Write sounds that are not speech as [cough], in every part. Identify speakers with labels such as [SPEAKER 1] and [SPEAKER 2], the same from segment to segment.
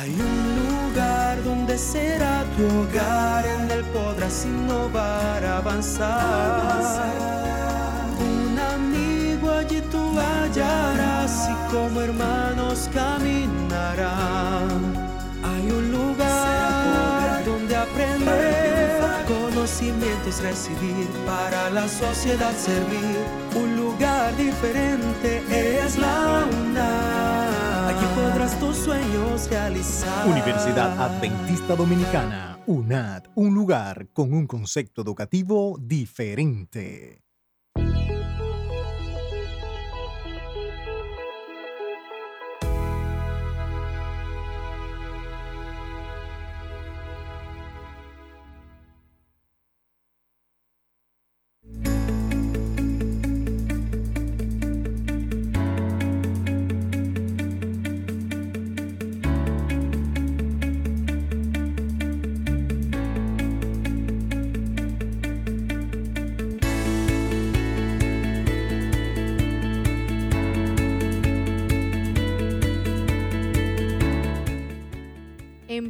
[SPEAKER 1] Hay un lugar donde será tu hogar, en él podrás innovar, avanzar. Un amigo allí tú hallarás y como hermanos caminarán. Hay un lugar donde aprender, conocimientos recibir, para la sociedad servir. Un lugar diferente es la UNAM. Tus sueños.
[SPEAKER 2] Universidad Adventista Dominicana, UNAD, un lugar con un concepto educativo diferente.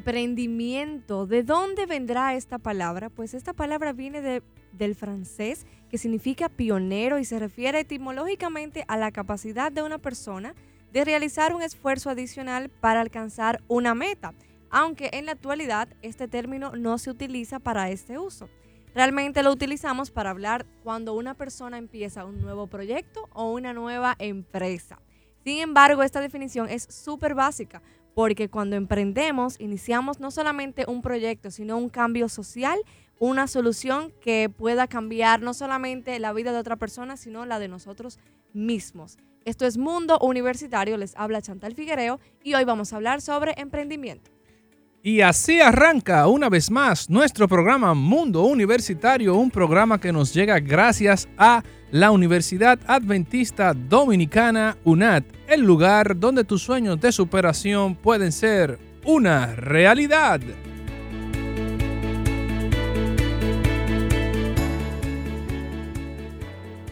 [SPEAKER 3] Emprendimiento. ¿De dónde vendrá esta palabra? Pues esta palabra viene de, del francés que significa pionero y se refiere etimológicamente a la capacidad de una persona de realizar un esfuerzo adicional para alcanzar una meta, aunque en la actualidad este término no se utiliza para este uso. Realmente lo utilizamos para hablar cuando una persona empieza un nuevo proyecto o una nueva empresa. Sin embargo, esta definición es súper básica porque cuando emprendemos iniciamos no solamente un proyecto, sino un cambio social, una solución que pueda cambiar no solamente la vida de otra persona, sino la de nosotros mismos. Esto es Mundo Universitario, les habla Chantal Figuereo y hoy vamos a hablar sobre emprendimiento.
[SPEAKER 4] Y así arranca una vez más nuestro programa Mundo Universitario, un programa que nos llega gracias a la Universidad Adventista Dominicana UNAD, el lugar donde tus sueños de superación pueden ser una realidad.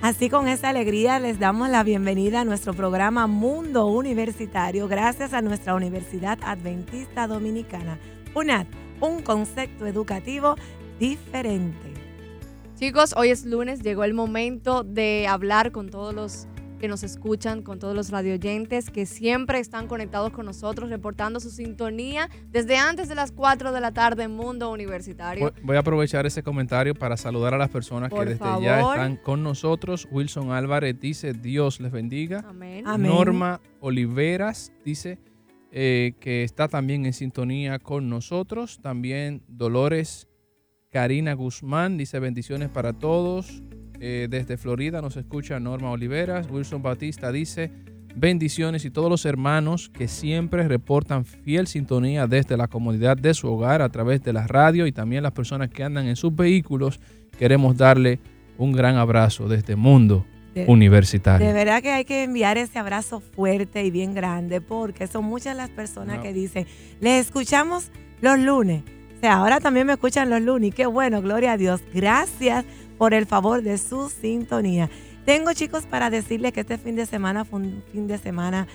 [SPEAKER 5] Así con esa alegría les damos la bienvenida a nuestro programa Mundo Universitario gracias a nuestra Universidad Adventista Dominicana, UNAD, un concepto educativo diferente.
[SPEAKER 3] Chicos, hoy es lunes, llegó el momento de hablar con todos los que nos escuchan, con todos los radioyentes que siempre están conectados con nosotros, reportando su sintonía desde antes de las 4 de la tarde en Mundo Universitario.
[SPEAKER 4] Voy a aprovechar ese comentario para saludar a las personas que desde ya están con nosotros. Wilson Álvarez dice, Dios les bendiga.
[SPEAKER 3] Amén.
[SPEAKER 4] Norma Oliveras dice eh, que está también en sintonía con nosotros. También Dolores Karina Guzmán dice bendiciones para todos. Eh, desde Florida nos escucha Norma Oliveras. Wilson Batista dice bendiciones y todos los hermanos que siempre reportan fiel sintonía desde la comodidad de su hogar a través de la radio y también las personas que andan en sus vehículos. Queremos darle un gran abrazo desde mundo universitario.
[SPEAKER 5] De verdad que hay que enviar ese abrazo fuerte y bien grande porque son muchas las personas que dicen, les escuchamos los lunes. O sea, ahora también me escuchan los lunes. Qué bueno, gloria a Dios. Gracias por el favor de su sintonía. Tengo chicos para decirles que este fin de semana fue un fin de semana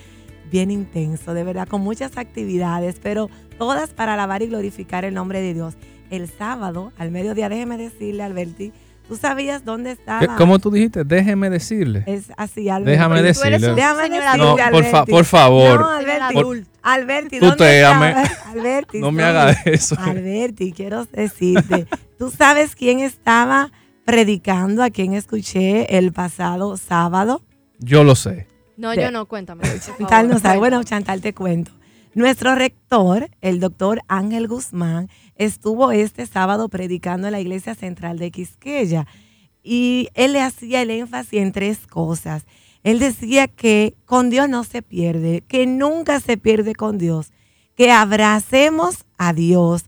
[SPEAKER 5] bien intenso, de verdad, con muchas actividades, pero todas para alabar y glorificar el nombre de Dios. El sábado, al mediodía, déjeme decirle, Alberti, ¿tú sabías dónde estaba?
[SPEAKER 4] ¿Cómo tú dijiste? Déjeme decirle.
[SPEAKER 5] Es así, Alberti.
[SPEAKER 4] Déjame decirle.
[SPEAKER 5] Déjame decirle,
[SPEAKER 4] no, por, por, favor.
[SPEAKER 5] No, Alberti. Alberti,
[SPEAKER 4] tú te [laughs]
[SPEAKER 5] Alberti,
[SPEAKER 4] no me hagas eso.
[SPEAKER 5] Alberti, quiero decirte, ¿tú sabes quién estaba predicando a quien escuché el pasado sábado?
[SPEAKER 4] Yo lo sé.
[SPEAKER 3] No, yo no, cuéntame.
[SPEAKER 5] Chantal no sabe. Bueno, Chantal, te cuento. Nuestro rector, el doctor Ángel Guzmán, estuvo este sábado predicando en la iglesia central de Quisqueya y él le hacía el énfasis en tres cosas. Él decía que con Dios no se pierde, que nunca se pierde con Dios, que abracemos a Dios.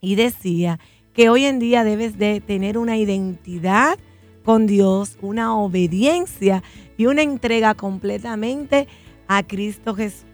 [SPEAKER 5] Y decía que hoy en día debes de tener una identidad con Dios, una obediencia y una entrega completamente a Cristo Jesús.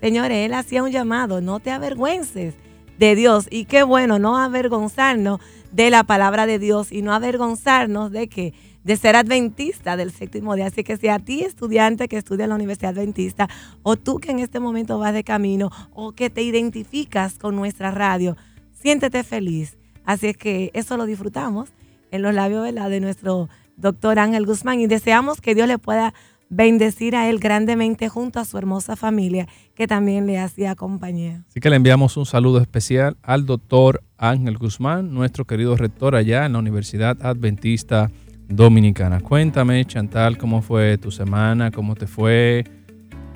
[SPEAKER 5] Señores, él hacía un llamado, no te avergüences de Dios. Y qué bueno no avergonzarnos de la palabra de Dios y no avergonzarnos de que de ser adventista del séptimo día. Así que si a ti, estudiante que estudia en la Universidad Adventista, o tú que en este momento vas de camino, o que te identificas con nuestra radio, siéntete feliz. Así es que eso lo disfrutamos en los labios de nuestro doctor Ángel Guzmán y deseamos que Dios le pueda bendecir a él grandemente junto a su hermosa familia que también le hacía compañía.
[SPEAKER 4] Así que le enviamos un saludo especial al doctor Ángel Guzmán, nuestro querido rector allá en la Universidad Adventista Dominicana. Cuéntame, Chantal, cómo fue tu semana, cómo te fue,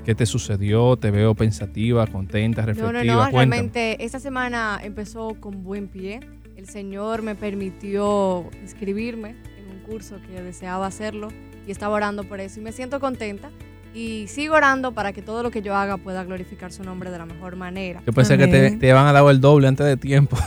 [SPEAKER 4] qué te sucedió, te veo pensativa, contenta, reflexiva.
[SPEAKER 3] No, no, no, realmente esta semana empezó con buen pie. El Señor me permitió inscribirme en un curso que deseaba hacerlo y estaba orando por eso y me siento contenta y sigo orando para que todo lo que yo haga pueda glorificar su nombre de la mejor manera.
[SPEAKER 4] Yo pensé que te, te van a dar el doble antes de tiempo. [laughs]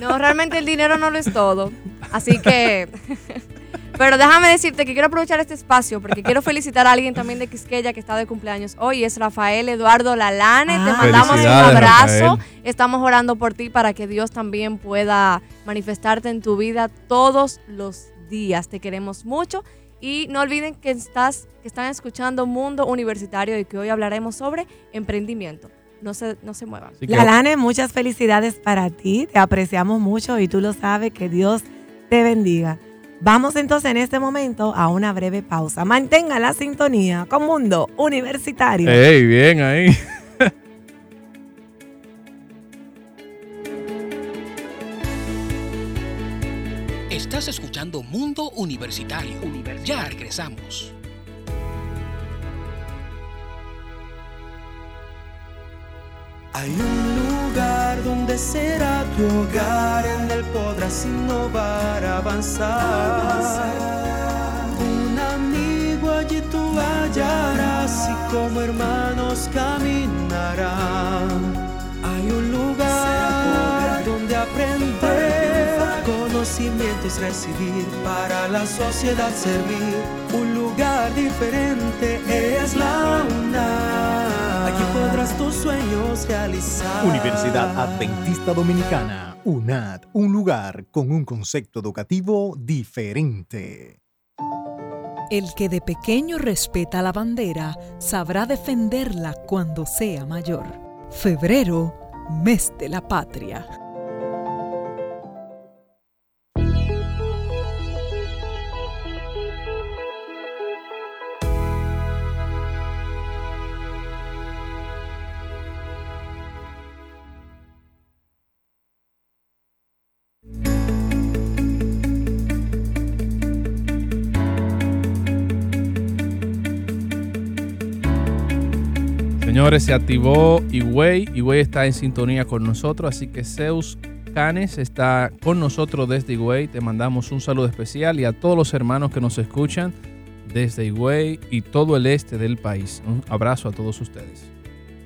[SPEAKER 3] No, realmente el dinero no lo es todo. Así que [laughs] Pero déjame decirte que quiero aprovechar este espacio porque quiero felicitar a alguien también de Quisqueya que está de cumpleaños hoy. Es Rafael Eduardo Lalane. Te ah. mandamos un abrazo. Estamos orando por ti para que Dios también pueda manifestarte en tu vida todos los días. Te queremos mucho. Y no olviden que, estás, que están escuchando Mundo Universitario y que hoy hablaremos sobre emprendimiento. No se, no se muevan.
[SPEAKER 5] Lalane, muchas felicidades para ti. Te apreciamos mucho y tú lo sabes. Que Dios te bendiga. Vamos entonces en este momento a una breve pausa. Mantenga la sintonía con Mundo Universitario.
[SPEAKER 4] ¡Ey, bien ahí! [laughs]
[SPEAKER 6] Mundo Universitario. Ya regresamos.
[SPEAKER 1] Hay un lugar donde será tu hogar, en él podrás innovar, avanzar. Un amigo allí tú hallarás y como hermanos caminarán. Recibir, para la sociedad servir. Un lugar diferente es la UNAM podrás tus sueños realizar.
[SPEAKER 2] Universidad Adventista Dominicana, UNAD, un lugar con un concepto educativo diferente.
[SPEAKER 7] El que de pequeño respeta la bandera sabrá defenderla cuando sea mayor. Febrero, mes de la patria.
[SPEAKER 4] Señores, se activó Higüey. Higüey está en sintonía con nosotros, así que Zeus Canes está con nosotros desde Higüey. Te mandamos un saludo especial y a todos los hermanos que nos escuchan desde Higüey y todo el este del país. Un abrazo a todos ustedes.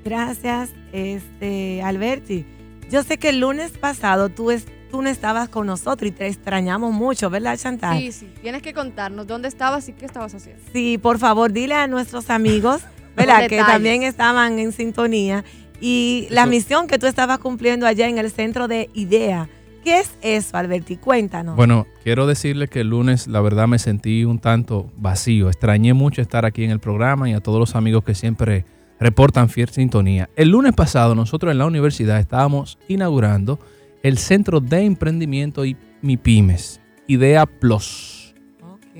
[SPEAKER 5] Gracias, este, Alberti. Yo sé que el lunes pasado tú, tú no estabas con nosotros y te extrañamos mucho, ¿verdad, Chantal?
[SPEAKER 3] Sí, sí. Tienes que contarnos dónde estabas y qué estabas haciendo.
[SPEAKER 5] Sí, por favor, dile a nuestros amigos ¿verdad? que también estaban en sintonía. Y la misión que tú estabas cumpliendo allá en el centro de IDEA. ¿Qué es eso, Alberti? Cuéntanos.
[SPEAKER 4] Bueno, quiero decirle que el lunes la verdad me sentí un tanto vacío. Extrañé mucho estar aquí en el programa y a todos los amigos que siempre reportan fiel sintonía. El lunes pasado nosotros en la universidad estábamos inaugurando el Centro de Emprendimiento y MIPIMES, IDEA Plus.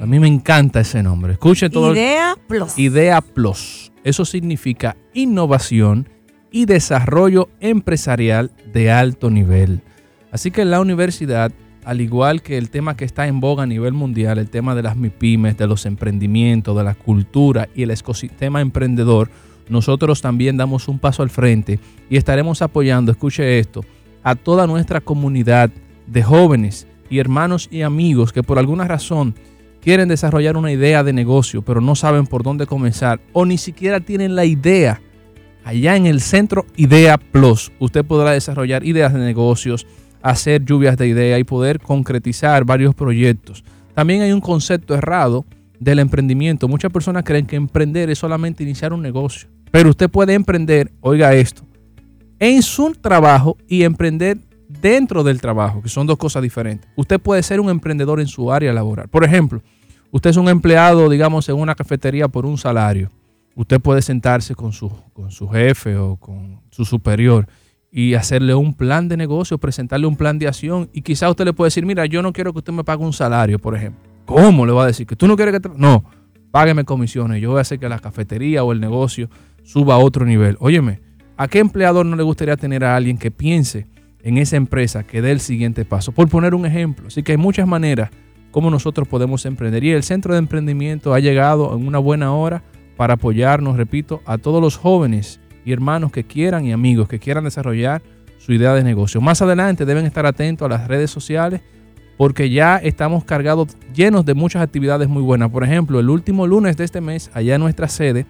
[SPEAKER 4] A mí me encanta ese nombre. Escuche todo.
[SPEAKER 5] IDEA Plus.
[SPEAKER 4] IDEA Plus. Eso significa innovación y desarrollo empresarial de alto nivel. Así que la universidad, al igual que el tema que está en boga a nivel mundial, el tema de las MIPIMES, de los emprendimientos, de la cultura y el ecosistema emprendedor, nosotros también damos un paso al frente y estaremos apoyando, escuche esto, a toda nuestra comunidad de jóvenes y hermanos y amigos que por alguna razón quieren desarrollar una idea de negocio, pero no saben por dónde comenzar o ni siquiera tienen la idea, allá en el centro Idea Plus, usted podrá desarrollar ideas de negocios, hacer lluvias de ideas y poder concretizar varios proyectos. También hay un concepto errado del emprendimiento. Muchas personas creen que emprender es solamente iniciar un negocio, pero usted puede emprender, oiga esto, en su trabajo y emprender dentro del trabajo, que son dos cosas diferentes. Usted puede ser un emprendedor en su área laboral. Por ejemplo, usted es un empleado, digamos, en una cafetería por un salario. Usted puede sentarse con su, con su jefe o con su superior y hacerle un plan de negocio, presentarle un plan de acción y quizá usted le puede decir, mira, yo no quiero que usted me pague un salario, por ejemplo. ¿Cómo le va a decir? ¿Que tú no quieres que te... No, págueme comisiones, yo voy a hacer que la cafetería o el negocio suba a otro nivel. Óyeme, ¿a qué empleador no le gustaría tener a alguien que piense en esa empresa, que dé el siguiente paso? Por poner un ejemplo. Así que hay muchas maneras como nosotros podemos emprender. Y el centro de emprendimiento ha llegado en una buena hora para apoyarnos, repito, a todos los jóvenes y hermanos que quieran y amigos que quieran desarrollar su idea de negocio. Más adelante deben estar atentos a las redes sociales porque ya estamos cargados, llenos de muchas actividades muy buenas. Por ejemplo, el último lunes de este mes, allá en nuestra sede,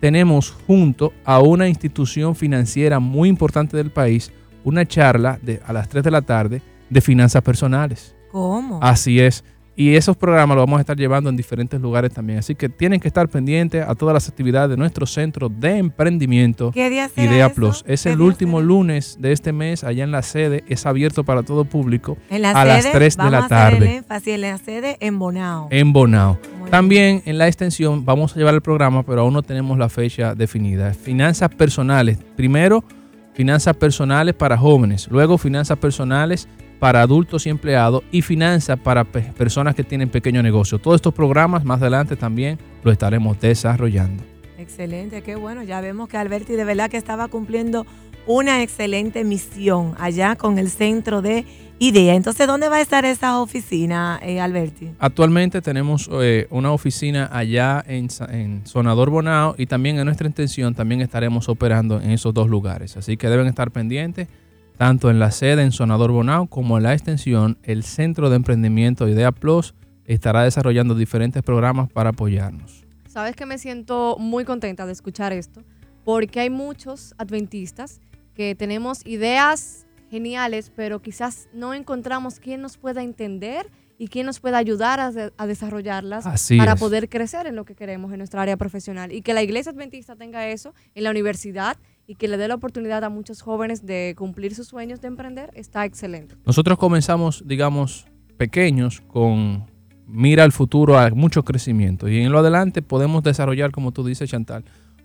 [SPEAKER 4] tenemos junto a una institución financiera muy importante del país una charla de, a las 3 de la tarde de finanzas personales.
[SPEAKER 5] ¿Cómo?
[SPEAKER 4] Así es. Y esos programas los vamos a estar llevando en diferentes lugares también. Así que tienen que estar pendientes a todas las actividades de nuestro centro de emprendimiento
[SPEAKER 5] ¿Qué día será
[SPEAKER 4] Idea
[SPEAKER 5] eso?
[SPEAKER 4] Plus. Es
[SPEAKER 5] ¿Qué
[SPEAKER 4] el último
[SPEAKER 5] será?
[SPEAKER 4] lunes de este mes allá en la sede. Es abierto para todo público
[SPEAKER 5] En la
[SPEAKER 4] a las
[SPEAKER 5] sede,
[SPEAKER 4] 3 de la
[SPEAKER 5] a hacer el
[SPEAKER 4] tarde
[SPEAKER 5] énfasis en la sede en Bonao.
[SPEAKER 4] en Bonao.
[SPEAKER 5] Muy
[SPEAKER 4] También en la extensión vamos a llevar el programa, pero aún no tenemos la fecha definida. Finanzas personales. Primero, finanzas personales para jóvenes. Luego, finanzas personales para adultos y empleados. Y finanzas para pe- personas que tienen pequeño negocio. Todos estos programas más adelante también lo estaremos desarrollando.
[SPEAKER 5] Excelente, qué bueno. Ya vemos que Alberti de verdad que estaba cumpliendo una excelente misión allá con el centro de IDEA. Entonces, ¿dónde va a estar esa oficina, eh, Alberti?
[SPEAKER 4] Actualmente tenemos eh, una oficina allá en, Sa- en Sonador Bonao y también en nuestra intención también estaremos operando en esos dos lugares. Así que deben estar pendientes tanto en la sede en Sonador Bonao como en la extensión. El Centro de Emprendimiento Idea Plus estará desarrollando diferentes programas para apoyarnos.
[SPEAKER 3] Sabes que me siento muy contenta de escuchar esto, porque hay muchos adventistas que tenemos ideas geniales, pero quizás no encontramos quién nos pueda entender y quién nos pueda ayudar a, de- a desarrollarlas
[SPEAKER 4] Así
[SPEAKER 3] para
[SPEAKER 4] es.
[SPEAKER 3] poder crecer en lo que queremos en nuestra área profesional. Y que la iglesia adventista tenga eso en la universidad y que le dé la oportunidad a muchos jóvenes de cumplir sus sueños de emprender, está excelente.
[SPEAKER 4] Nosotros comenzamos, digamos, pequeños con mira al futuro a mucho crecimiento y en lo adelante podemos desarrollar, como tú dices, Chantal,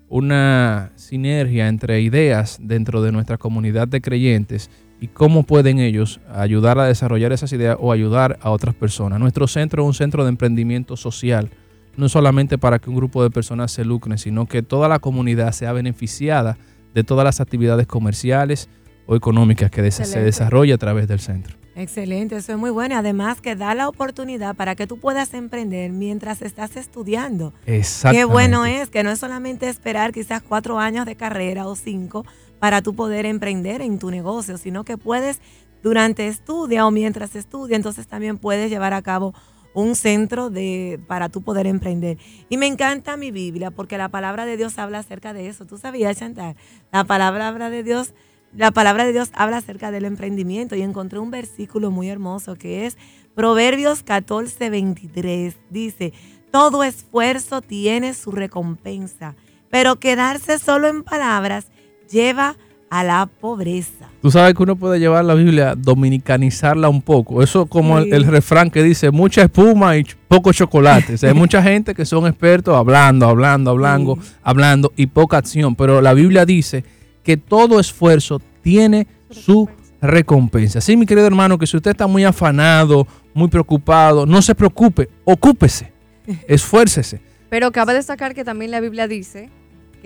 [SPEAKER 4] una sinergia entre ideas dentro de nuestra comunidad de creyentes y cómo pueden ellos ayudar a desarrollar esas ideas o ayudar a otras personas. Nuestro centro es un centro de emprendimiento social, no solamente para que un grupo de personas se lucren, sino que toda la comunidad sea beneficiada de todas las actividades comerciales o económicas que se desarrolla a través del centro.
[SPEAKER 5] Excelente, eso es muy bueno. Además que da la oportunidad para que tú puedas emprender mientras estás estudiando.
[SPEAKER 4] Exactamente.
[SPEAKER 5] Qué bueno es que no es solamente esperar quizás cuatro años de carrera o cinco para tú poder emprender en tu negocio, sino que puedes durante estudia o mientras estudia, entonces también puedes llevar a cabo un centro de para tú poder emprender. Y me encanta mi Biblia porque la palabra de Dios habla acerca de eso. ¿Tú sabías, Chantal? La palabra de Dios, la palabra de Dios habla acerca del emprendimiento y encontré un versículo muy hermoso que es Proverbios 14, 23. Dice, todo esfuerzo tiene su recompensa, pero quedarse solo en palabras lleva a la pobreza.
[SPEAKER 4] Tú sabes que uno puede llevar la Biblia, dominicanizarla un poco. Eso como el,
[SPEAKER 5] Sí.
[SPEAKER 4] el refrán que dice mucha espuma y poco chocolate. O sea, hay [laughs] mucha gente que son expertos hablando, hablando, hablando,
[SPEAKER 5] Sí.
[SPEAKER 4] hablando y poca acción. Pero la Biblia dice que todo esfuerzo tiene su recompensa. Sí, mi querido hermano, que si usted está muy afanado, muy preocupado, no se preocupe, ocúpese, [laughs] esfuércese.
[SPEAKER 3] Pero cabe destacar que también la Biblia dice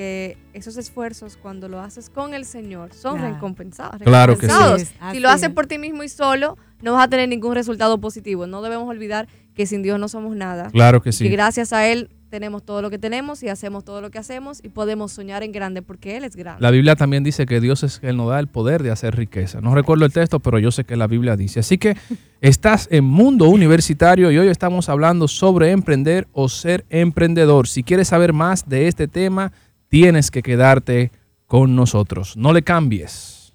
[SPEAKER 3] que esos esfuerzos, cuando lo haces con el Señor, son
[SPEAKER 5] Claro.
[SPEAKER 3] recompensados.
[SPEAKER 4] Claro que sí.
[SPEAKER 3] Si lo haces
[SPEAKER 5] es.
[SPEAKER 3] por ti mismo y solo, no vas a tener ningún resultado positivo. No debemos olvidar que sin Dios no somos nada.
[SPEAKER 4] Claro que
[SPEAKER 3] Y
[SPEAKER 4] sí.
[SPEAKER 3] gracias a Él tenemos todo lo que tenemos y hacemos todo lo que hacemos y podemos soñar en grande porque Él es grande.
[SPEAKER 4] La Biblia también dice que Dios es el nos da el poder de hacer riqueza. No recuerdo el texto, pero yo sé que la Biblia dice. Así que [laughs] estás en Mundo Universitario y hoy estamos hablando sobre emprender o ser emprendedor. Si quieres saber más de este tema, tienes que quedarte con nosotros. No le cambies.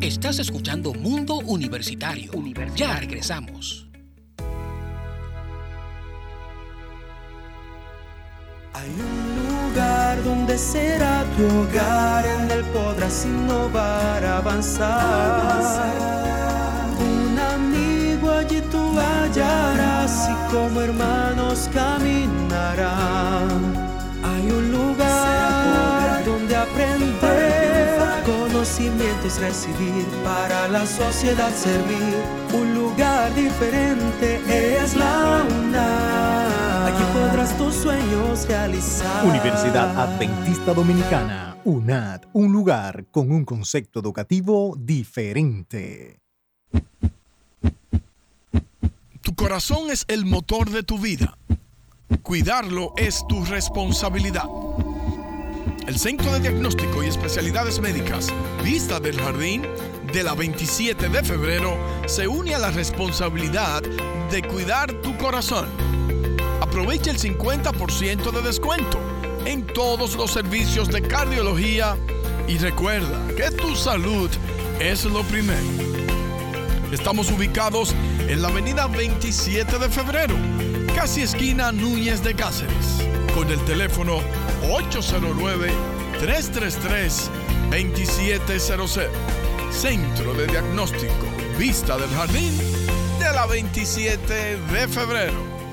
[SPEAKER 6] Estás escuchando Mundo Universitario. Ya regresamos.
[SPEAKER 1] Hay un lugar donde será tu hogar, en él podrás innovar, avanzar. Un amigo allí tú hallarás como hermanos caminarán. Hay un lugar donde aprender, conocimientos recibir, para la sociedad servir. Un lugar diferente es la UNAM. Aquí podrás tus sueños realizar.
[SPEAKER 2] Universidad Adventista Dominicana, UNAD, un lugar con un concepto educativo diferente.
[SPEAKER 8] Tu corazón es el motor de tu vida. Cuidarlo es tu responsabilidad. El Centro de Diagnóstico y Especialidades Médicas Vista del Jardín de la 27 de febrero se une a la responsabilidad de cuidar tu corazón. Aprovecha el 50% de descuento en todos los servicios de cardiología y recuerda que tu salud es lo primero. Estamos ubicados en la avenida 27 de febrero, casi esquina Núñez de Cáceres, con el teléfono 809-333-2700. Centro de Diagnóstico Vista del Jardín de la 27 de febrero.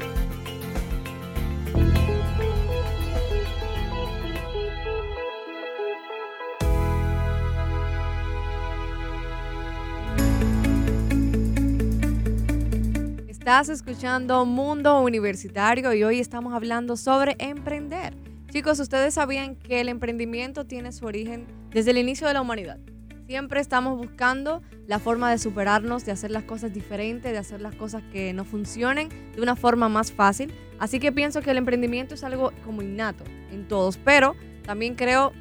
[SPEAKER 3] Estás escuchando Mundo Universitario y hoy estamos hablando sobre emprender. Chicos, ustedes sabían que el emprendimiento tiene su origen desde el inicio de la humanidad. Siempre estamos buscando la forma de superarnos, de hacer las cosas diferentes, de hacer las cosas que no funcionen de una forma más fácil. Así que pienso que el emprendimiento es algo como innato en todos, pero también creo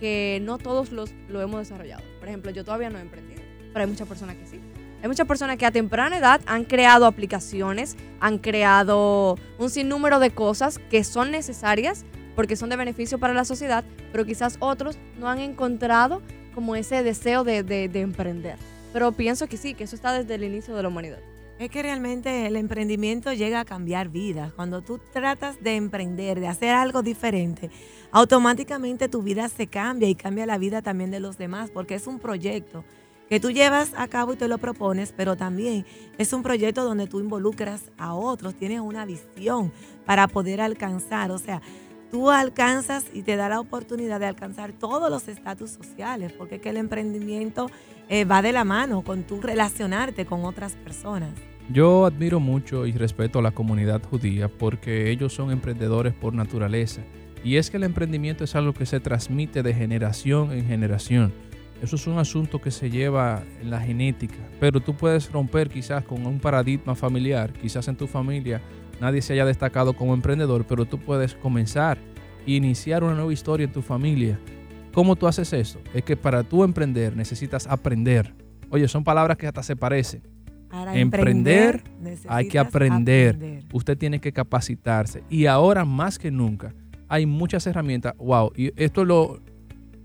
[SPEAKER 3] que no todos los, lo hemos desarrollado. Por ejemplo, yo todavía no he emprendido, pero hay muchas personas que sí. Hay muchas personas que a temprana edad han creado aplicaciones, han creado un sinnúmero de cosas que son necesarias porque son de beneficio para la sociedad, pero quizás otros no han encontrado como ese deseo de, de- de emprender. Pero pienso que sí, que eso está desde el inicio de la humanidad.
[SPEAKER 5] Es que realmente el emprendimiento llega a cambiar vidas. Cuando tú tratas de emprender, de hacer algo diferente, automáticamente tu vida se cambia y cambia la vida también de los demás, porque es un proyecto que tú llevas a cabo y te lo propones, pero también es un proyecto donde tú involucras a otros, tienes una visión para poder alcanzar, o sea, tú alcanzas y te da la oportunidad de alcanzar todos los estatus sociales, porque es que el emprendimiento eh, va de la mano con tú relacionarte con otras personas.
[SPEAKER 4] Yo admiro mucho y respeto a la comunidad judía porque ellos son emprendedores por naturaleza. Y es que el emprendimiento es algo que se transmite de generación en generación. Eso es un asunto que se lleva en la genética. Pero tú puedes romper quizás con un paradigma familiar. Quizás en tu familia nadie se haya destacado como emprendedor, pero tú puedes comenzar e iniciar una nueva historia en tu familia. ¿Cómo tú haces eso? Es que para tú emprender necesitas aprender. Oye, son palabras que hasta se parecen.
[SPEAKER 5] Para
[SPEAKER 4] Emprender,
[SPEAKER 5] emprender,
[SPEAKER 4] hay que
[SPEAKER 5] necesitas
[SPEAKER 4] aprender. Usted tiene que capacitarse. Y ahora más que nunca hay muchas herramientas. Wow. Y esto es lo,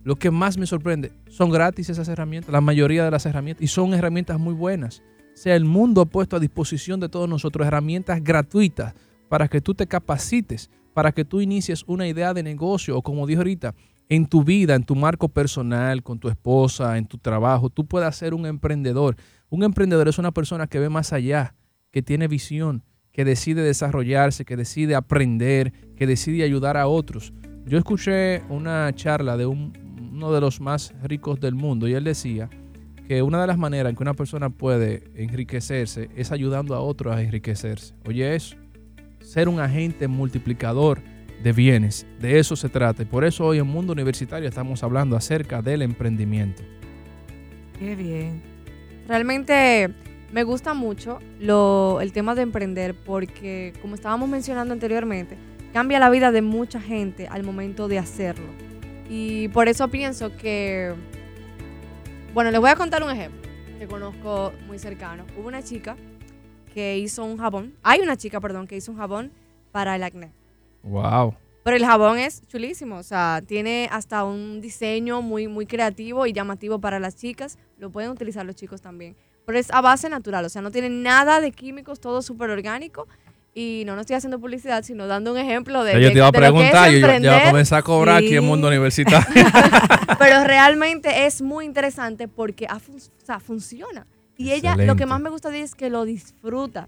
[SPEAKER 4] lo que más me sorprende. Son gratis esas herramientas, la mayoría de las herramientas. Y son herramientas muy buenas. O sea, el mundo ha puesto a disposición de todos nosotros herramientas gratuitas para que tú te capacites, para que tú inicies una idea de negocio o como dijo ahorita, en tu vida, en tu marco personal, con tu esposa, en tu trabajo, tú puedas ser un emprendedor. Un emprendedor es una persona que ve más allá, que tiene visión, que decide desarrollarse, que decide aprender, que decide ayudar a otros. Yo escuché una charla de un- uno de los más ricos del mundo y él decía que una de las maneras en que una persona puede enriquecerse es ayudando a otros a enriquecerse. Oye eso, ser un agente multiplicador de bienes, de eso se trata. Y por eso hoy en Mundo Universitario estamos hablando acerca del emprendimiento.
[SPEAKER 5] Qué bien.
[SPEAKER 3] Realmente me gusta mucho lo, el tema de emprender porque, como estábamos mencionando anteriormente, cambia la vida de mucha gente al momento de hacerlo. Y por eso pienso que, bueno, les voy a contar un ejemplo que conozco muy cercano. Hubo una chica que hizo un jabón, hay una chica, perdón, que hizo un jabón para el acné.
[SPEAKER 4] Wow.
[SPEAKER 3] Pero el jabón es chulísimo, o sea, tiene hasta un diseño muy, muy creativo y llamativo para las chicas. Lo pueden utilizar los chicos también. Pero es a base natural, o sea, no tiene nada de químicos, todo súper orgánico. Y no, no estoy haciendo publicidad, sino dando un ejemplo de,
[SPEAKER 4] yo
[SPEAKER 3] de-
[SPEAKER 4] te iba a preguntar, yo ya- ya iba a comenzar a cobrar aquí en
[SPEAKER 5] Sí.
[SPEAKER 4] Mundo Universitario. [laughs]
[SPEAKER 3] Pero realmente es muy interesante porque ha fun- o sea, funciona. Y ella, lo que
[SPEAKER 4] Excelente.
[SPEAKER 3] más me gusta de ella es que lo disfruta.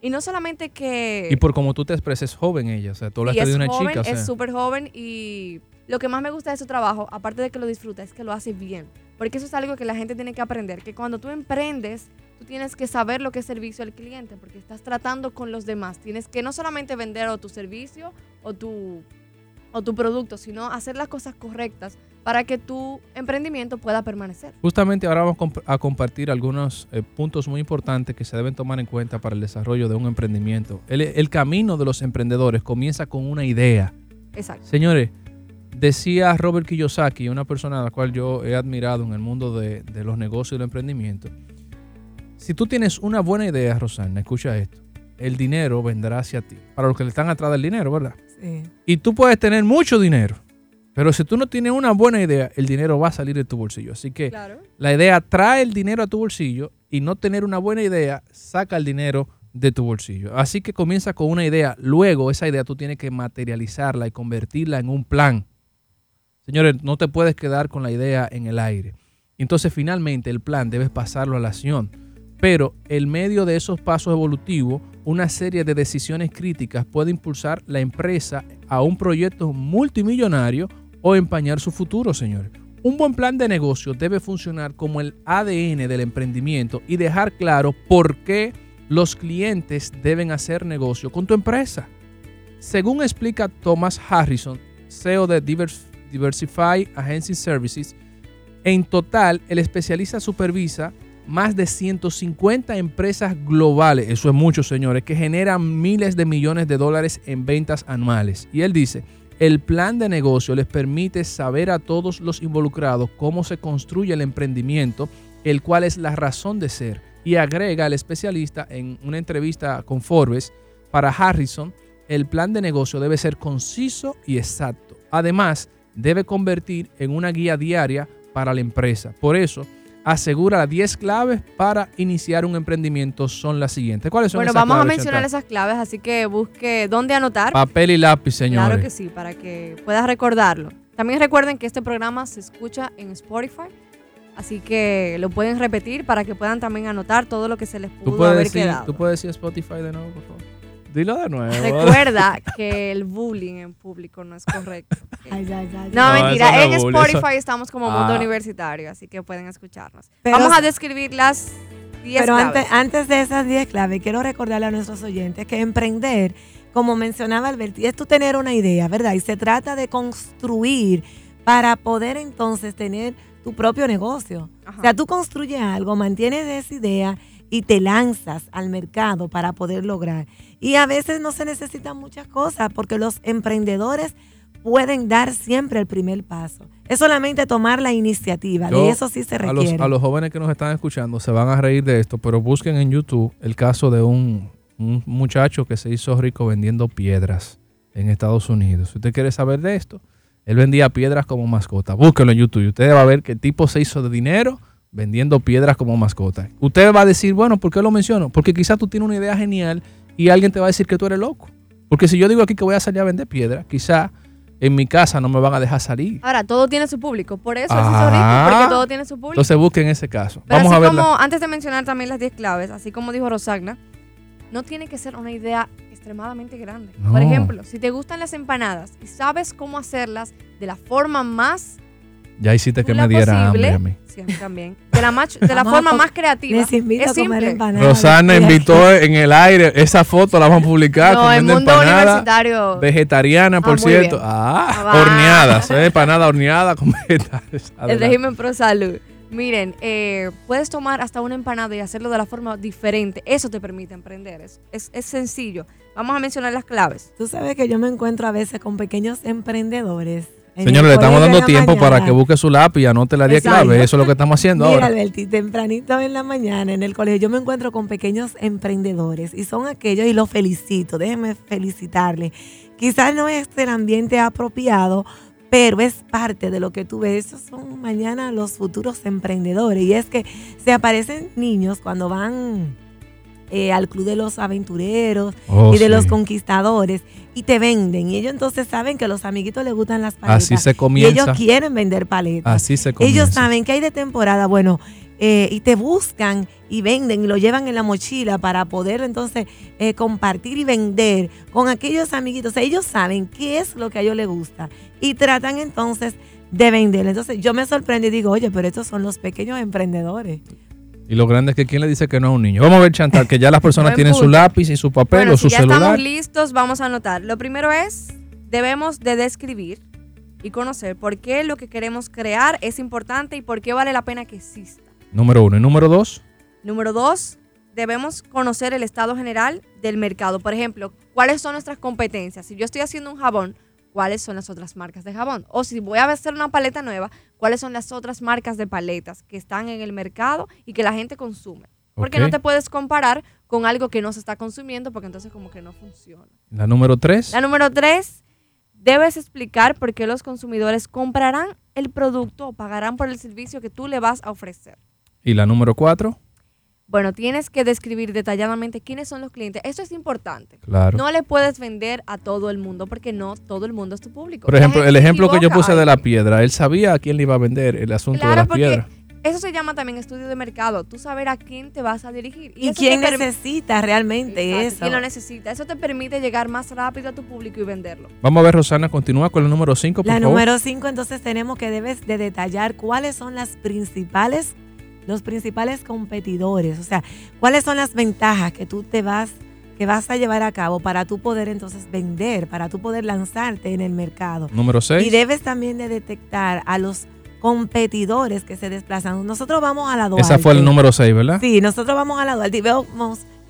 [SPEAKER 3] Y no solamente que...
[SPEAKER 4] y por como tú te expresas, es joven ella. O sea, tú hablaste de una
[SPEAKER 3] joven,
[SPEAKER 4] chica. O sea,
[SPEAKER 3] es súper joven y lo que más me gusta de su trabajo, aparte de que lo disfruta, es que lo hace bien. Porque eso es algo que la gente tiene que aprender, que cuando tú emprendes, tú tienes que saber lo que es servicio al cliente, porque estás tratando con los demás. Tienes que no solamente vender o tu servicio o tu, o tu producto, sino hacer las cosas correctas para que tu emprendimiento pueda permanecer.
[SPEAKER 4] Justamente ahora vamos a compartir algunos eh, puntos muy importantes que se deben tomar en cuenta para el desarrollo de un emprendimiento. El, el camino de los emprendedores comienza con una idea.
[SPEAKER 3] Exacto.
[SPEAKER 4] Señores, decía Robert Kiyosaki, una persona a la cual yo he admirado en el mundo de, de los negocios y el emprendimiento. Si tú tienes una buena idea, Rosana, escucha esto. El dinero vendrá hacia ti. Para los que le están atrás del dinero, ¿verdad?
[SPEAKER 5] Sí.
[SPEAKER 4] Y tú puedes tener mucho dinero. Pero si tú no tienes una buena idea, el dinero va a salir de tu bolsillo. Así que
[SPEAKER 3] Claro.
[SPEAKER 4] la idea trae el dinero a tu bolsillo y no tener una buena idea saca el dinero de tu bolsillo. Así que comienza con una idea. Luego esa idea tú tienes que materializarla y convertirla en un plan. Señores, no te puedes quedar con la idea en el aire. Entonces finalmente el plan debes pasarlo a la acción. Pero el medio de esos pasos evolutivos, una serie de decisiones críticas puede impulsar la empresa a un proyecto multimillonario o empañar su futuro, señores. Un buen plan de negocio debe funcionar como el ADN del emprendimiento y dejar claro por qué los clientes deben hacer negocio con tu empresa. Según explica Thomas Harrison, CEO de Divers- Diversify Agency Services, en total el especialista supervisa más de 150 empresas globales, eso es mucho señores, que generan miles de millones de dólares en ventas anuales. Y él dice, el plan de negocio les permite saber a todos los involucrados cómo se construye el emprendimiento, el cual es la razón de ser. Y agrega el especialista en una entrevista con Forbes, para Harrison, el plan de negocio debe ser conciso y exacto. Además, debe convertir en una guía diaria para la empresa. Por eso, asegura 10 claves para iniciar un emprendimiento son las siguientes. ¿Cuáles son
[SPEAKER 3] Bueno,
[SPEAKER 4] esas
[SPEAKER 3] vamos a mencionar
[SPEAKER 4] Chantal?
[SPEAKER 3] esas claves, así que busque dónde anotar.
[SPEAKER 4] Papel y lápiz, señores.
[SPEAKER 3] Claro que sí, para que puedas recordarlo. También recuerden que este programa se escucha en Spotify, así que lo pueden repetir para que puedan también anotar todo lo que se les
[SPEAKER 4] ¿Tú
[SPEAKER 3] pudo
[SPEAKER 4] puedes,
[SPEAKER 3] haber
[SPEAKER 4] decir,
[SPEAKER 3] quedado.
[SPEAKER 4] ¿Tú puedes decir Spotify de nuevo, por favor? Dilo de nuevo.
[SPEAKER 3] Recuerda que el bullying en público no es correcto. [laughs]
[SPEAKER 5] Ay, ay, ay,
[SPEAKER 3] No,
[SPEAKER 5] ay.
[SPEAKER 4] No,
[SPEAKER 3] mentira,
[SPEAKER 4] no
[SPEAKER 3] en
[SPEAKER 4] es bullying,
[SPEAKER 3] Spotify
[SPEAKER 4] eso-
[SPEAKER 3] estamos como Mundo
[SPEAKER 4] Ah.
[SPEAKER 3] Universitario, así que pueden escucharnos.
[SPEAKER 5] Pero-
[SPEAKER 3] Vamos a describir las 10
[SPEAKER 5] Pero
[SPEAKER 3] claves.
[SPEAKER 5] antes, antes de esas 10 claves, quiero recordarle a nuestros oyentes que emprender, como mencionaba Alberti, es tú tener una idea, ¿verdad? Y se trata de construir para poder entonces tener tu propio negocio.
[SPEAKER 3] Ajá.
[SPEAKER 5] O sea, tú construyes algo, mantienes esa idea y te lanzas al mercado para poder lograr. Y a veces no se necesitan muchas cosas porque los emprendedores pueden dar siempre el primer paso. Es solamente tomar la iniciativa,
[SPEAKER 4] Yo,
[SPEAKER 5] de eso sí se
[SPEAKER 4] a los,
[SPEAKER 5] requiere.
[SPEAKER 4] a los jóvenes que nos están escuchando se van a reír de esto, pero busquen en YouTube el caso de un, un muchacho que se hizo rico vendiendo piedras en Estados Unidos. Si usted quiere saber de esto, él vendía piedras como mascota. Búsquenlo en YouTube y usted va a ver que el tipo se hizo de dinero vendiendo piedras como mascota. Usted va a decir, bueno, ¿por qué lo menciono? Porque quizás tú tienes una idea genial y alguien te va a decir que tú eres loco. Porque si yo digo aquí que voy a salir a vender piedras, quizá en mi casa no me van a dejar salir.
[SPEAKER 3] Ahora, todo tiene su público, por eso
[SPEAKER 4] Ajá.
[SPEAKER 3] rico, porque todo tiene su público.
[SPEAKER 4] Entonces busquen ese caso.
[SPEAKER 3] Pero
[SPEAKER 4] Vamos
[SPEAKER 3] así
[SPEAKER 4] a ver.
[SPEAKER 3] como, antes de mencionar también las 10 claves, así como dijo Rosagna, no tiene que ser una idea extremadamente grande.
[SPEAKER 4] No.
[SPEAKER 3] Por ejemplo, si te gustan las empanadas y sabes cómo hacerlas de la forma más
[SPEAKER 4] Ya hiciste que me diera
[SPEAKER 3] posible,
[SPEAKER 4] hambre a mí.
[SPEAKER 3] sí, a mí también, de la, de forma más creativa,
[SPEAKER 5] Les invito
[SPEAKER 3] es
[SPEAKER 5] a comer
[SPEAKER 3] simple.
[SPEAKER 5] empanadas.
[SPEAKER 4] Rosana invitó en el aire esa foto, la vamos a publicar
[SPEAKER 3] No, en
[SPEAKER 4] comiendo
[SPEAKER 3] mundo
[SPEAKER 4] empanada
[SPEAKER 3] universitario.
[SPEAKER 4] vegetariana, por
[SPEAKER 3] Ah, muy
[SPEAKER 4] cierto.
[SPEAKER 3] bien.
[SPEAKER 4] Ah,
[SPEAKER 3] Ah,
[SPEAKER 4] horneadas, ¿eh? empanada horneada con [laughs] vegetales.
[SPEAKER 3] El régimen pro salud. Miren, eh, puedes tomar hasta una empanada y hacerlo de la forma diferente. Eso te permite emprender. Es, es, es sencillo. Vamos a mencionar las claves.
[SPEAKER 5] Tú sabes que yo me encuentro a veces con pequeños emprendedores.
[SPEAKER 4] Señores, le estamos dando
[SPEAKER 5] la
[SPEAKER 4] tiempo para que busque su lápiz y anote las 10
[SPEAKER 5] Exacto.
[SPEAKER 4] claves. Eso es lo que estamos [laughs] haciendo
[SPEAKER 5] Mira,
[SPEAKER 4] ahora.
[SPEAKER 5] Alberti, tempranito en la mañana en el colegio yo me encuentro con pequeños emprendedores y son aquellos, y los felicito, déjenme felicitarles. Quizás no es el ambiente apropiado, pero es parte de lo que tú ves. Esos son mañana los futuros emprendedores. Y es que se aparecen niños cuando van eh, al Club de los Aventureros
[SPEAKER 4] Oh,
[SPEAKER 5] y de los conquistadores y te venden. Y ellos entonces saben que a los amiguitos les gustan las paletas.
[SPEAKER 4] Así se
[SPEAKER 5] Y
[SPEAKER 4] comienza.
[SPEAKER 5] ellos quieren vender paletas.
[SPEAKER 4] Así se comienza.
[SPEAKER 5] Ellos saben que hay de temporada, bueno, eh, y te buscan y venden y lo llevan en la mochila para poder entonces eh, compartir y vender con aquellos amiguitos. O sea, ellos saben qué es lo que a ellos les gusta y tratan entonces de vender. Entonces yo me sorprendo y digo, oye, pero estos son los pequeños emprendedores.
[SPEAKER 4] Y lo grande es que quién le dice que no a un niño. Vamos a ver, Chantal, que ya las personas tienen su lápiz y su papel
[SPEAKER 3] Bueno,
[SPEAKER 4] o
[SPEAKER 3] si
[SPEAKER 4] su
[SPEAKER 3] ya
[SPEAKER 4] celular.
[SPEAKER 3] estamos listos, vamos a anotar. Lo primero es, debemos de describir y conocer por qué lo que queremos crear es importante y por qué vale la pena que exista.
[SPEAKER 4] Número uno. Y número dos,
[SPEAKER 3] Número dos, debemos conocer el estado general del mercado. Por ejemplo, cuáles son nuestras competencias. Si yo estoy haciendo un jabón, ¿cuáles son las otras marcas de jabón? O si voy a hacer una paleta nueva, ¿cuáles son las otras marcas de paletas que están en el mercado y que la gente consume? Porque
[SPEAKER 4] Ok.
[SPEAKER 3] no te puedes comparar con algo que no se está consumiendo porque entonces como que no funciona.
[SPEAKER 4] la número tres.
[SPEAKER 3] La número tres, debes explicar por qué los consumidores comprarán el producto o pagarán por el servicio que tú le vas a ofrecer.
[SPEAKER 4] Y la número cuatro.
[SPEAKER 3] Bueno, tienes que describir detalladamente quiénes son los clientes. Esto es importante.
[SPEAKER 4] Claro.
[SPEAKER 3] No le puedes vender a todo el mundo porque no todo el mundo es tu público.
[SPEAKER 4] Por
[SPEAKER 3] La
[SPEAKER 4] ejemplo, el ejemplo que yo puse de la piedra, él sabía a quién le iba a vender el asunto de
[SPEAKER 3] Claro,
[SPEAKER 4] las
[SPEAKER 3] porque
[SPEAKER 4] piedras.
[SPEAKER 3] eso se llama también estudio de mercado. Tú saber a quién te vas a dirigir.
[SPEAKER 5] ¿Y,
[SPEAKER 3] eso
[SPEAKER 5] quién necesita realmente
[SPEAKER 3] Exacto,
[SPEAKER 5] eso?
[SPEAKER 3] ¿Quién lo necesita? Eso te permite llegar más rápido a tu público y venderlo.
[SPEAKER 4] Vamos a ver, Rosana, continúa con el número cinco, por
[SPEAKER 5] La
[SPEAKER 4] favor.
[SPEAKER 5] número 5, entonces tenemos que debes de detallar cuáles son las principales, los principales competidores, o sea, cuáles son las ventajas que tú te vas, que vas a llevar a cabo para tú poder entonces vender, para tú poder lanzarte en el mercado.
[SPEAKER 4] Número seis.
[SPEAKER 5] Y debes también de detectar a los competidores que se desplazan. Nosotros vamos a la Duarte.
[SPEAKER 4] Esa fue el número seis, ¿verdad?
[SPEAKER 5] Sí, nosotros vamos a la Duarte y vemos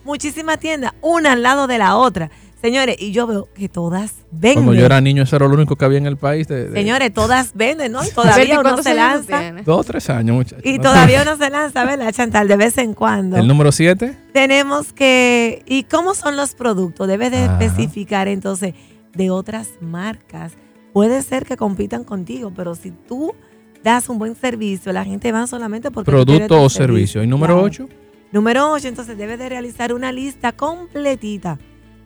[SPEAKER 5] muchísimas tiendas, una al lado de la otra. Señores, y yo veo que todas venden.
[SPEAKER 4] Cuando yo era niño, eso era lo único que había en el país. De, de
[SPEAKER 5] Señores, todas venden, ¿no? Y [laughs] todavía uno
[SPEAKER 3] ¿cuántos
[SPEAKER 5] se lanza.
[SPEAKER 4] dos o tres años, muchachos.
[SPEAKER 5] Y todavía uno se lanza, ¿verdad, Chantal? De vez en cuando.
[SPEAKER 4] El número siete.
[SPEAKER 5] Tenemos que. ¿Y cómo son los productos? Debes de
[SPEAKER 4] Ajá.
[SPEAKER 5] especificar entonces de otras marcas. Puede ser que compitan contigo, pero si tú das un buen servicio, la gente va solamente porque
[SPEAKER 4] Producto o servicio. Y número
[SPEAKER 5] Claro.
[SPEAKER 4] ocho.
[SPEAKER 5] Número 8, entonces debes de realizar una lista completita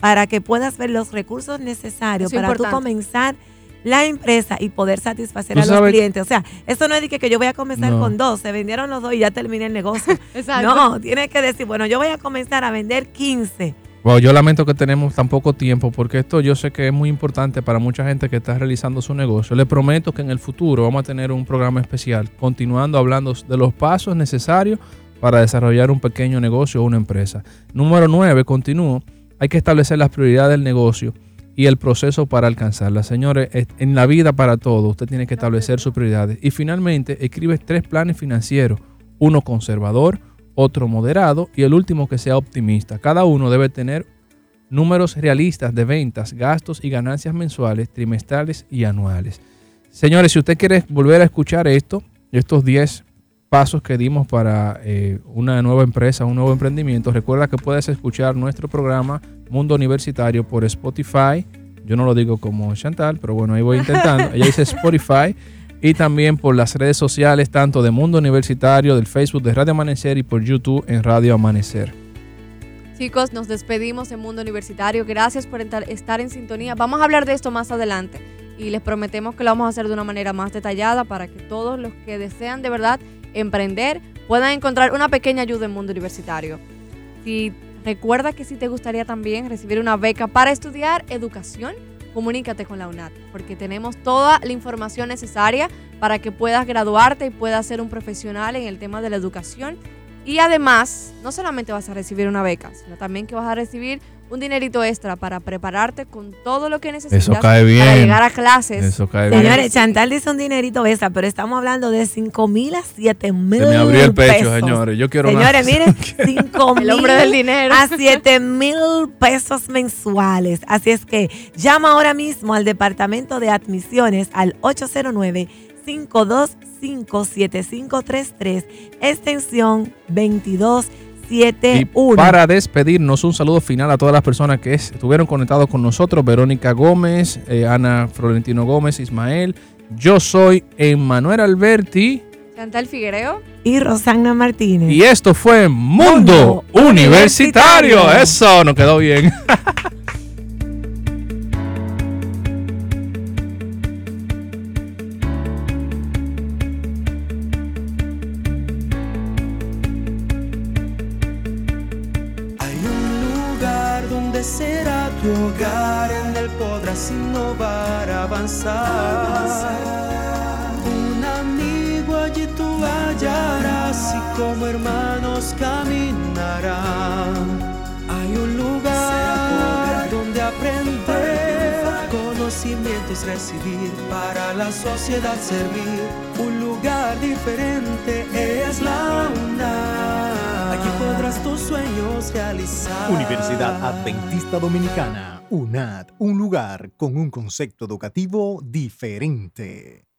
[SPEAKER 5] para que puedas ver los recursos necesarios
[SPEAKER 3] Eso
[SPEAKER 5] para tú
[SPEAKER 3] importante.
[SPEAKER 5] comenzar la empresa y poder satisfacer
[SPEAKER 4] Tú
[SPEAKER 5] a los
[SPEAKER 4] sabes-
[SPEAKER 5] clientes. O sea, eso no es de que, que yo voy a comenzar
[SPEAKER 4] No.
[SPEAKER 5] con dos, se vendieron los dos y ya terminé el negocio. [laughs]
[SPEAKER 3] Exacto.
[SPEAKER 5] no, tienes que decir, bueno, yo voy a comenzar a vender 15.
[SPEAKER 4] Bueno, yo lamento que tenemos tan poco tiempo porque esto yo sé que es muy importante para mucha gente que está realizando su negocio. Le prometo que en el futuro vamos a tener un programa especial continuando hablando de los pasos necesarios para desarrollar un pequeño negocio o una empresa. Número 9, continúo. Hay que establecer las prioridades del negocio y el proceso para alcanzarlas. Señores, es- en la vida para todo usted tiene que establecer sus prioridades. Y finalmente, escribe tres planes financieros. Uno conservador, otro moderado y el último que sea optimista. Cada uno debe tener números realistas de ventas, gastos y ganancias mensuales, trimestrales y anuales. Señores, si usted quiere volver a escuchar esto, estos 10 pasos que dimos para eh, una nueva empresa, un nuevo emprendimiento, recuerda que puedes escuchar nuestro programa Mundo Universitario por Spotify. Yo no lo digo como Chantal, pero bueno, ahí voy intentando. [laughs] Ella dice Spotify y también por las redes sociales, tanto de Mundo Universitario, del Facebook de Radio Amanecer y por YouTube en Radio Amanecer.
[SPEAKER 3] Chicos, nos despedimos de Mundo Universitario. Gracias por estar en sintonía. Vamos a hablar de esto más adelante y les prometemos que lo vamos a hacer de una manera más detallada para que todos los que desean de verdad emprender puedan encontrar una pequeña ayuda en Mundo Universitario. Si recuerda que si te gustaría también recibir una beca para estudiar educación, comunícate con la UNAD porque tenemos toda la información necesaria para que puedas graduarte y puedas ser un profesional en el tema de la educación y además, no solamente vas a recibir una beca, sino también que vas a recibir un dinerito extra para prepararte con todo lo que necesitas
[SPEAKER 4] Eso cae bien.
[SPEAKER 3] para llegar a clases.
[SPEAKER 4] Eso cae bien.
[SPEAKER 5] Señores, Chantal dice un dinerito extra, pero estamos hablando de 5 mil a 7 mil
[SPEAKER 4] Se me abrió el pecho,
[SPEAKER 5] pesos.
[SPEAKER 4] señores. Yo quiero
[SPEAKER 5] Señores,
[SPEAKER 4] una-
[SPEAKER 5] miren, [laughs] 5
[SPEAKER 3] El hombre del dinero.
[SPEAKER 5] a 7 mil pesos mensuales. Así es que llama ahora mismo al Departamento de Admisiones al 809-525-7533, extensión 2271.
[SPEAKER 4] Y para despedirnos, un saludo final a todas las personas que es- estuvieron conectados con nosotros. Verónica Gómez, eh, Ana Florentino Gómez, Ismael. Yo soy Emanuel Alberti.
[SPEAKER 3] Chantal Figuereo.
[SPEAKER 5] Y Rosana Martínez.
[SPEAKER 4] Y esto fue Mundo,
[SPEAKER 5] Mundo
[SPEAKER 4] Universitario.
[SPEAKER 5] Universitario.
[SPEAKER 4] Eso, nos quedó bien. [laughs]
[SPEAKER 1] tu hogar, en él podrás innovar, avanzar. Un amigo allí tú hallarás y como hermanos caminarán. Hay un lugar donde aprender, conocimientos recibir, para la sociedad servir. Un lugar diferente es la UNAM.
[SPEAKER 2] Universidad Adventista Dominicana, UNAD, un lugar con un concepto educativo diferente.